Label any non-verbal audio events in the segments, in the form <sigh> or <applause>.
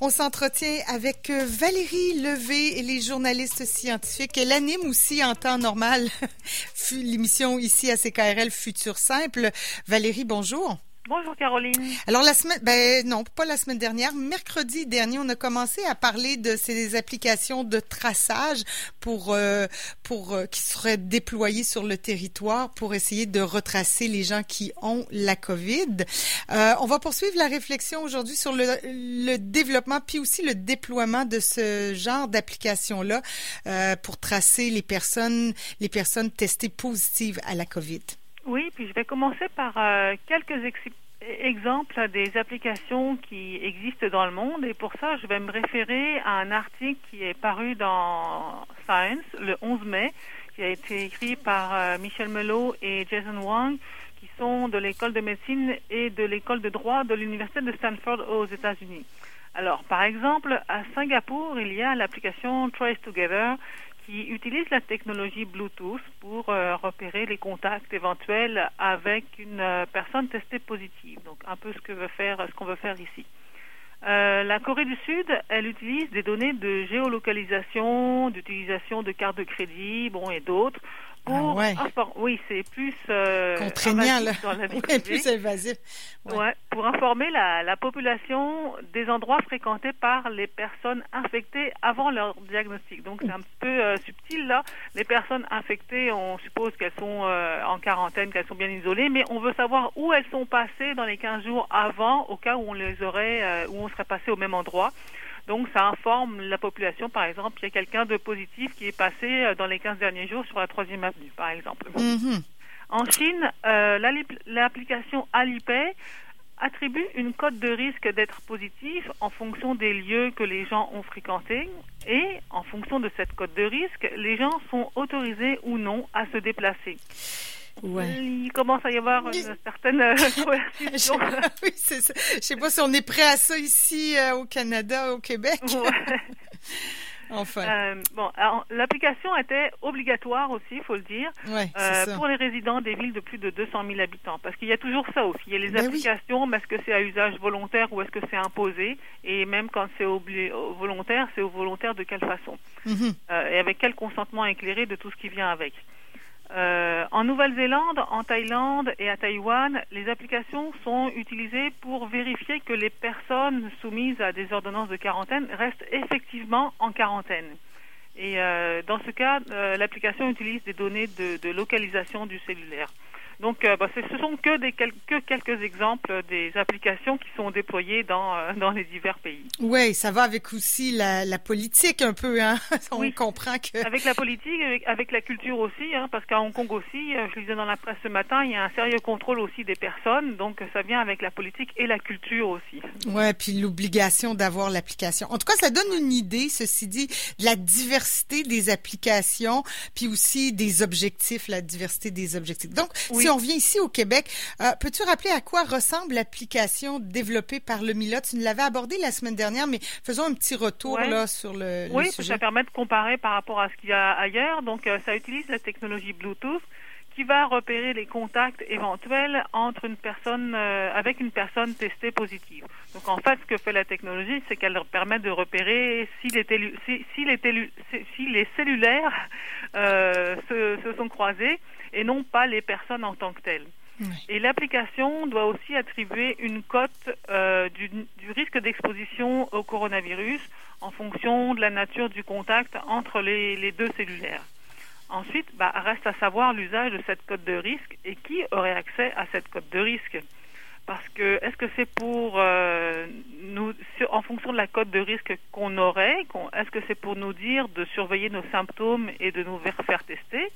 On s'entretient avec euh, Valérie Levé, et les journalistes scientifiques. Elle anime aussi en temps normal <laughs> l'émission ici à CKRL Futur Simple. Valérie, bonjour. Bonjour Caroline. Alors la semaine, ben non, pas la semaine dernière, mercredi dernier, on a commencé à parler de ces applications de traçage pour euh, pour euh, qui seraient déployées sur le territoire pour essayer de retracer les gens qui ont la COVID. Euh, on va poursuivre la réflexion aujourd'hui sur le, le, développement puis aussi le déploiement de ce genre d'application là pour tracer les personnes les personnes testées positives à la COVID. Oui, puis je vais commencer par euh, quelques exemples des applications qui existent dans le monde. Et pour ça, je vais me référer à un article qui est paru dans Science le 11 mai, qui a été écrit par euh, Michel Melot et Jason Wang, qui sont de l'école de médecine et de l'école de droit de l'université de Stanford aux États-Unis. Alors, par exemple, à Singapour, il y a l'application Trace Together qui utilise la technologie Bluetooth pour euh, repérer les contacts éventuels avec une euh, personne testée positive. Donc un peu ce que veut faire, ce qu'on veut faire ici. Euh, la Corée du Sud, elle utilise des données de géolocalisation, d'utilisation de cartes de crédit, bon et d'autres ah oui, c'est plus euh, contraignant là. <laughs> plus invasif. Ouais. pour informer la, la, population des endroits fréquentés par les personnes infectées avant leur diagnostic. Donc c'est un peu euh, subtil là. Les personnes infectées, on suppose qu'elles sont euh, en quarantaine, qu'elles sont bien isolées, mais on veut savoir où elles sont passées dans les 15 jours avant, au cas où on les aurait, euh, où on serait passé au même endroit. Donc, ça informe la population, par exemple, il y a quelqu'un de positif qui est passé euh, dans les 15 derniers jours sur la troisième avenue, par exemple. Mm-hmm. En Chine, euh, l'application Alipay attribue une cote de risque d'être positif en fonction des lieux que les gens ont fréquentés et en fonction de cette cote de risque, les gens sont autorisés ou non à se déplacer. Il commence à y avoir une certaine euh, <laughs> coercition. <laughs> oui, c'est ça. Je sais pas si on est prêt à ça ici euh, au Canada, au Québec. <laughs> enfin. Euh, bon, l'application était obligatoire aussi, il faut le dire, pour les résidents des villes de plus de 200 000 habitants. Parce qu'il y a toujours ça aussi. Il y a les ben applications, mais est-ce que c'est à usage volontaire ou est-ce que c'est imposé? Et même quand c'est volontaire, c'est au volontaire de quelle façon? Mm-hmm. Et avec quel consentement éclairé de tout ce qui vient avec? Euh, en Nouvelle-Zélande, en Thaïlande et à Taïwan, les applications sont utilisées pour vérifier que les personnes soumises à des ordonnances de quarantaine restent effectivement en quarantaine. Et euh, dans ce cas, euh, l'application utilise des données de, de localisation du cellulaire. Donc, euh, bah, ce sont que, des, quelques, quelques exemples des applications qui sont déployées dans, euh, dans les divers pays. Oui, ça va avec aussi la, la politique un peu. Hein? <laughs> On comprend que... Avec la politique, avec, avec la culture aussi, hein, parce qu'à Hong Kong aussi, euh, je lisais dans la presse ce matin, il y a un sérieux contrôle aussi des personnes. Donc, ça vient avec la politique et la culture aussi. Oui, puis l'obligation d'avoir l'application. En tout cas, ça donne une idée, ceci dit, de la diversité des applications, puis aussi des objectifs, la diversité des objectifs. Donc, oui si on vient ici au Québec, euh, peux-tu rappeler à quoi ressemble l'application développée par le MILOT? Tu nous l'avais abordé la semaine dernière, mais faisons un petit retour là sur le, oui, sujet. ça permet de comparer par rapport à ce qu'il y a ailleurs. Donc, euh, ça utilise la technologie Bluetooth qui va repérer les contacts éventuels entre une personne euh, avec une personne testée positive. Donc en fait, ce que fait la technologie, c'est qu'elle permet de repérer si les, si, si les, si les cellulaires euh, se, se, sont croisés et non pas les personnes en tant que telles. Et l'application doit aussi attribuer une cote euh, du, du, risque d'exposition au coronavirus en fonction de la nature du contact entre les, les deux cellulaires. Ensuite, bah, reste à savoir l'usage de cette cote de risque et qui aurait accès à cette cote de risque. Parce que est-ce que c'est pour euh, nous, en fonction de la cote de risque qu'on aurait, est-ce que c'est pour nous dire de surveiller nos symptômes et de nous faire tester?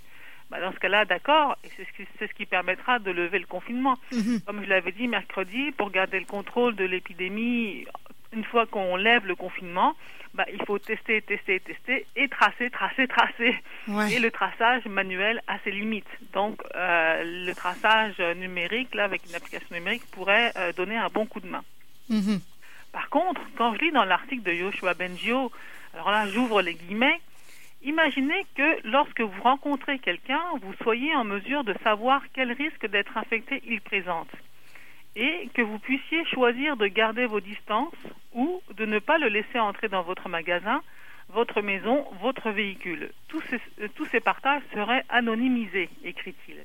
Bah, Dans ce cas-là, d'accord, et c'est ce, qui, c'est ce qui permettra de lever le confinement. Mm-hmm. Comme je l'avais dit mercredi, pour garder le contrôle de l'épidémie une fois qu'on lève le confinement, bah, il faut tester, tester, tester et tracer, tracer, tracer. Et le traçage manuel a ses limites. Donc, euh, le traçage numérique, là, avec une application numérique, pourrait euh, donner un bon coup de main. Mm-hmm. Par contre, quand je lis dans l'article de Yoshua Bengio, alors là, j'ouvre les guillemets, imaginez que lorsque vous rencontrez quelqu'un, vous soyez en mesure de savoir quel risque d'être infecté il présente et que vous puissiez choisir de garder vos distances ou de ne pas le laisser entrer dans votre magasin, votre maison, votre véhicule. Tous ces, euh, tous ces partages seraient anonymisés, écrit-il.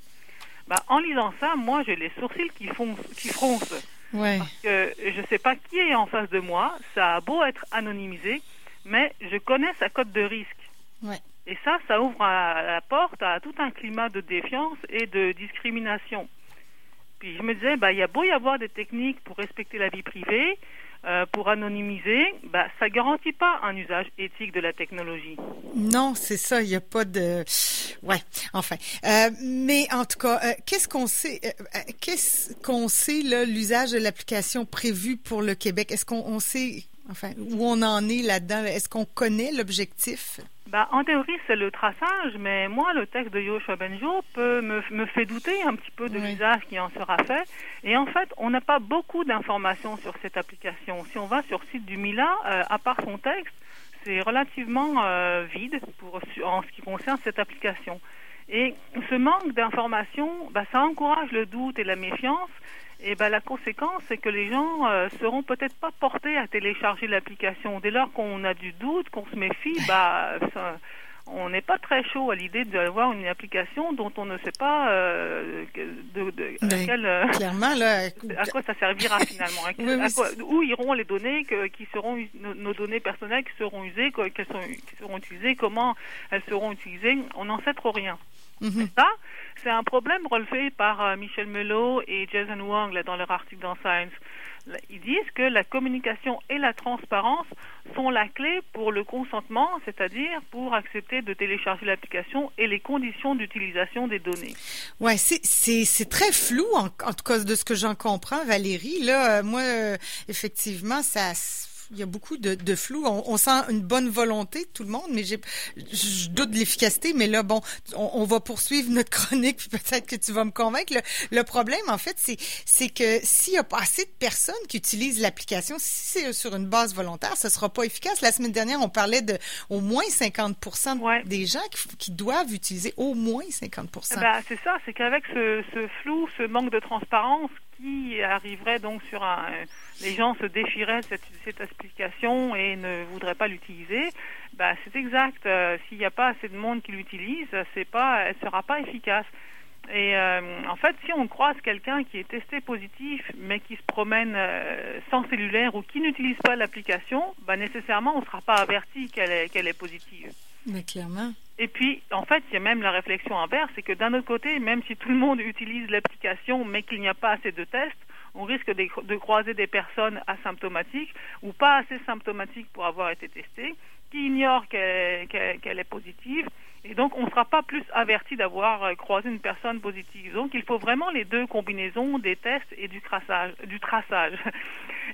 Bah, en lisant ça, moi j'ai les sourcils qui, foncent, qui froncent. Ouais. Parce que je ne sais pas qui est en face de moi, ça a beau être anonymisé, mais je connais sa cote de risque. Ouais. Et ça, ça ouvre à- la porte à tout un climat de défiance et de discrimination. Puis je me disais, bah, il y a beau y avoir des techniques pour respecter la vie privée, euh, pour anonymiser, bah, ça garantit pas un usage éthique de la technologie. Non, c'est ça, il n'y a pas de... Ouais, enfin. Euh, mais en tout cas, euh, qu'est-ce qu'on sait, qu'est-ce qu'on sait, là, l'usage de l'application prévue pour le Québec? Est-ce qu'on on sait, enfin, où on en est là-dedans? là? Est-ce qu'on connaît l'objectif? Bah, en théorie, c'est le traçage, mais moi, le texte de Yoshua Benjo peut me, me fait douter un petit peu de Oui. l'usage qui en sera fait. Et en fait, on n'a pas beaucoup d'informations sur cette application. Si on va sur le site du Mila, euh, à part son texte, c'est relativement euh, vide pour, en ce qui concerne cette application. Et ce manque d'informations, bah, ça encourage le doute et la méfiance. Et bah, la conséquence, c'est que les gens euh, seront peut-être pas portés à télécharger l'application. Dès lors qu'on a du doute, qu'on se méfie, <laughs> bah, ça- on n'est pas très chaud à l'idée d'avoir une application dont on ne sait pas euh, que- de, de- à Ben, quelle, euh, Clairement, là, <laughs> à quoi ça servira finalement à- <laughs> Oui, oui, à quoi- Où iront les données que- qui seront nos, nos données personnelles qui seront usées, quoi, qu'elles sont, qui seront utilisées, comment elles seront utilisées On n'en sait trop rien. Mhm. Ça, c'est un problème relevé par euh, Michel Melot et Jason Wang là, dans leur article dans Science. Ils disent que la communication et la transparence sont la clé pour le consentement, c'est-à-dire pour accepter de télécharger l'application et les conditions d'utilisation des données. Ouais, c'est très flou en, en tout cas de ce que j'en comprends, Valérie. Là, euh, moi, euh, effectivement, ça. Il y a beaucoup de, de flou. On, on sent une bonne volonté de tout le monde, mais j'ai, je doute de l'efficacité. Mais là, bon, on, on va poursuivre notre chronique, puis peut-être que tu vas me convaincre. Le, le problème, en fait, c'est, c'est que s'il y a pas assez de personnes qui utilisent l'application, si c'est sur une base volontaire, ce sera pas efficace. La semaine dernière, on parlait de au moins 50 Ouais. des gens qui, qui doivent utiliser au moins 50% Bah, c'est ça, c'est qu'avec ce, ce flou, ce manque de transparence qui arriverait donc sur un... Les gens se défieraient de cette, cette application et ne voudraient pas l'utiliser. Bah, c'est exact. Euh, S'il n'y a pas assez de monde qui l'utilise, c'est pas, elle sera pas efficace. Et euh, en fait, si on croise quelqu'un qui est testé positif, mais qui se promène euh, sans cellulaire ou qui n'utilise pas l'application, bah, nécessairement, on ne sera pas averti qu'elle est, qu'elle est positive. Mais clairement. Et puis, en fait, il y a même la réflexion inverse, c'est que d'un autre côté, même si tout le monde utilise l'application, mais qu'il n'y a pas assez de tests, on risque de, croiser des personnes asymptomatiques ou pas assez symptomatiques pour avoir été testées, qui ignorent qu'elle est positive, et donc on ne sera pas plus averti d'avoir euh, croisé une personne positive. Donc il faut vraiment les deux combinaisons des tests et du. Du traçage.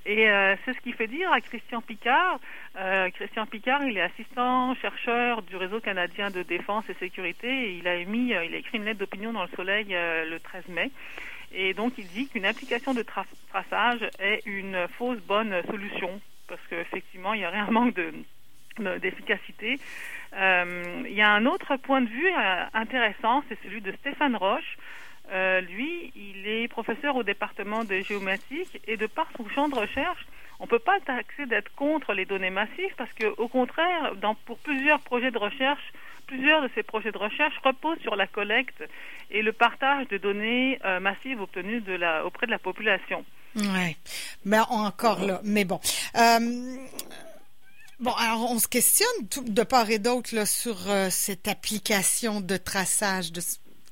Et euh, c'est ce qui fait dire à Christian Picard. Euh, Christian Picard, il est assistant chercheur du réseau canadien de défense et sécurité il a émis, euh, il a écrit une lettre d'opinion dans le Soleil le 13 mai. Et donc il dit qu'une application de tra- traçage est une fausse bonne solution parce qu'effectivement il y aurait un manque de de- d'efficacité. Il y a un autre point de vue intéressant, c'est celui de Stéphane Roche. Euh, lui, il est professeur au département de géomatique et de par son champ de recherche, on ne peut pas taxer d'être contre les données massives parce que, au contraire, pour plusieurs projets de recherche, plusieurs de ces projets de recherche reposent sur la collecte et le partage de données euh, massives obtenues auprès de la population. Ouais. Mais encore là. Mais bon. Euh, bon, alors on se questionne de part et d'autre sur cette application de traçage. De,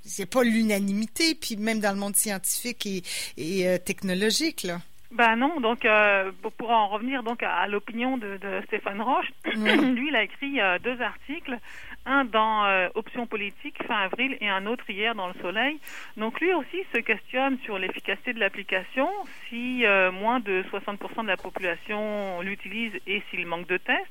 c'est pas l'unanimité, puis même dans le monde scientifique et, et euh, technologique là. Ben non, donc euh, pour- en revenir donc à, à l'opinion de, de Stéphane Roche, <clears throat> lui il a écrit euh, deux articles, un dans euh, Options politiques fin avril et un autre hier dans Le Soleil. Donc lui aussi se questionne sur l'efficacité de l'application, si moins de 60% de la population l'utilise et s'il manque de tests.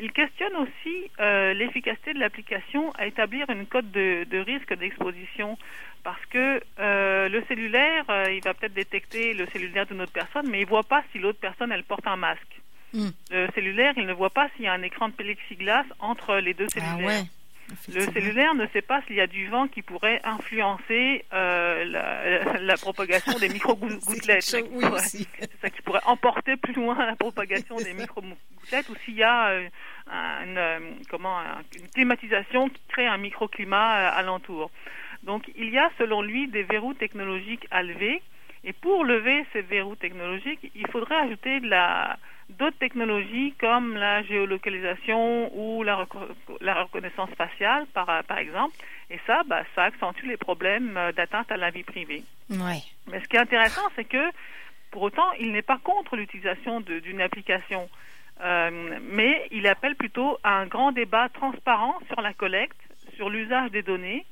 Il questionne aussi euh, l'efficacité de l'application à établir une cote de, de risque d'exposition parce que euh, le cellulaire, euh, il va peut-être détecter le cellulaire d'une autre personne, mais il voit pas si l'autre personne elle porte un masque. Mm. Le cellulaire, il ne voit pas s'il y a un écran de plexiglas entre les deux Ah cellulaires. ouais. Le cellulaire ne sait pas s'il y a du vent qui pourrait influencer euh, la, la, propagation des <laughs> micro-gouttelettes. C'est ça qui pourrait emporter plus loin la propagation des micro-gouttelettes ou s'il y a euh, une, euh, comment, une climatisation qui crée un microclimat alentour. Donc il y a selon lui des verrous technologiques à lever et pour lever ces verrous technologiques, il faudrait ajouter de la d'autres technologies comme la géolocalisation ou la, reconnaissance faciale, par, par exemple. Et ça, bah, ça accentue les problèmes euh, d'atteinte à la vie privée. Ouais. Mais ce qui est intéressant, c'est que, pour autant, il n'est pas contre l'utilisation d'une application. Euh, mais il appelle plutôt à un grand débat transparent sur la collecte, sur l'usage des données,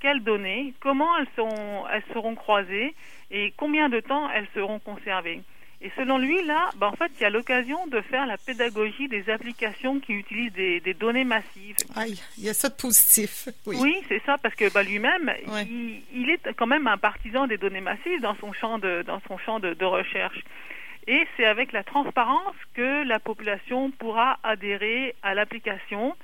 quelles données, comment elles, sont, elles seront croisées et combien de temps elles seront conservées. Et selon lui, là, ben, en fait, il y a l'occasion de faire la pédagogie des applications qui utilisent des, des données massives. Aïe, il y a ça de positif. <laughs> Oui, oui c'est ça, parce que ben, lui-même, il, il, est quand même un partisan des données massives dans son champ de, dans son champ de, de recherche. Et c'est avec la transparence que la population pourra adhérer à l'application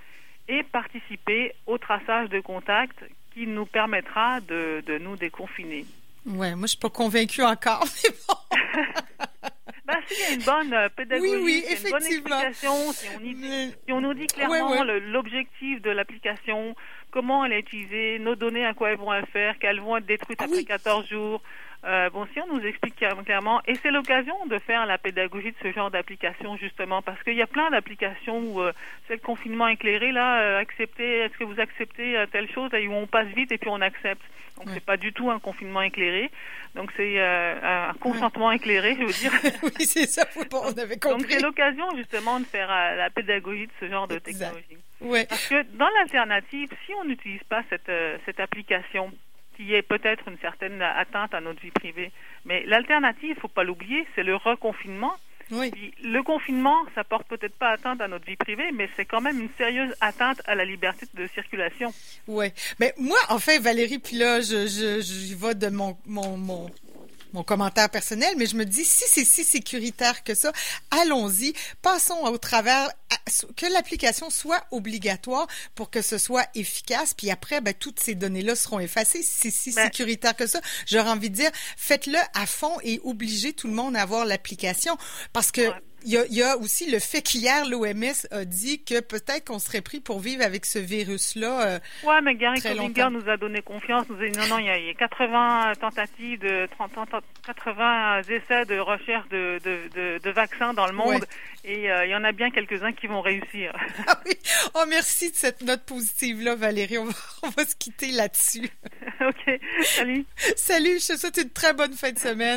et participer au traçage de contacts qui nous permettra de, de nous déconfiner. Ouais, moi je suis pas convaincue encore, <laughs> mais bon. <laughs> ben, s'il y a une bonne euh, pédagogie, oui, oui, une bonne explication, si on, si on nous dit clairement l'objectif de l'application, comment elle est utilisée, nos données, à quoi elles vont faire, qu'elles vont être détruites après 14 jours, euh, bon, si on nous explique clairement, et c'est l'occasion de faire la pédagogie de ce genre d'application justement, parce qu'il y a plein d'applications où euh, c'est le confinement éclairé là, euh, accepter, est-ce que vous acceptez euh, telle chose, où on passe vite et puis on accepte. Donc c'est pas du tout un confinement éclairé, donc c'est un consentement éclairé, je veux dire. <laughs> oui, c'est ça. on avait compris. Donc c'est l'occasion justement de faire la pédagogie de ce genre de technologie. Ouais. Parce que dans l'alternative, si on n'utilise pas cette cette application qui est peut-être une certaine atteinte à notre vie privée. Mais l'alternative, il faut pas l'oublier, c'est le reconfinement. Oui. le confinement, ça porte peut-être pas atteinte à notre vie privée, mais c'est quand même une sérieuse atteinte à la liberté de circulation. Oui. Mais moi, en fait, Valérie, puis là, je, je, je vais de mon, mon, mon mon commentaire personnel, mais je me dis, si c'est si sécuritaire que ça, allons-y, passons au travers, que l'application soit obligatoire pour que ce soit efficace, puis après, ben, toutes ces données-là seront effacées. Si c'est si ben sécuritaire que ça, j'aurais envie de dire, faites-le à fond et obligez tout le monde à avoir l'application, parce que il y, a, y a, aussi le fait qu'hier, l'OMS a dit que peut-être qu'on serait pris pour vivre avec ce virus-là. Euh, oui, mais Gary Kovinger nous a donné confiance. Nous a dit non, non, il y a, 80 tentatives, de 30, 80 essais de recherche de, de, de, de vaccins dans le monde. Et euh, il y en a bien quelques-uns qui vont réussir. <laughs> ah oui. Oh, merci de cette note positive-là, Valérie. On va, <laughs> on va se quitter là-dessus. <laughs> OK. Salut. Salut. Je te souhaite une très bonne fin de semaine.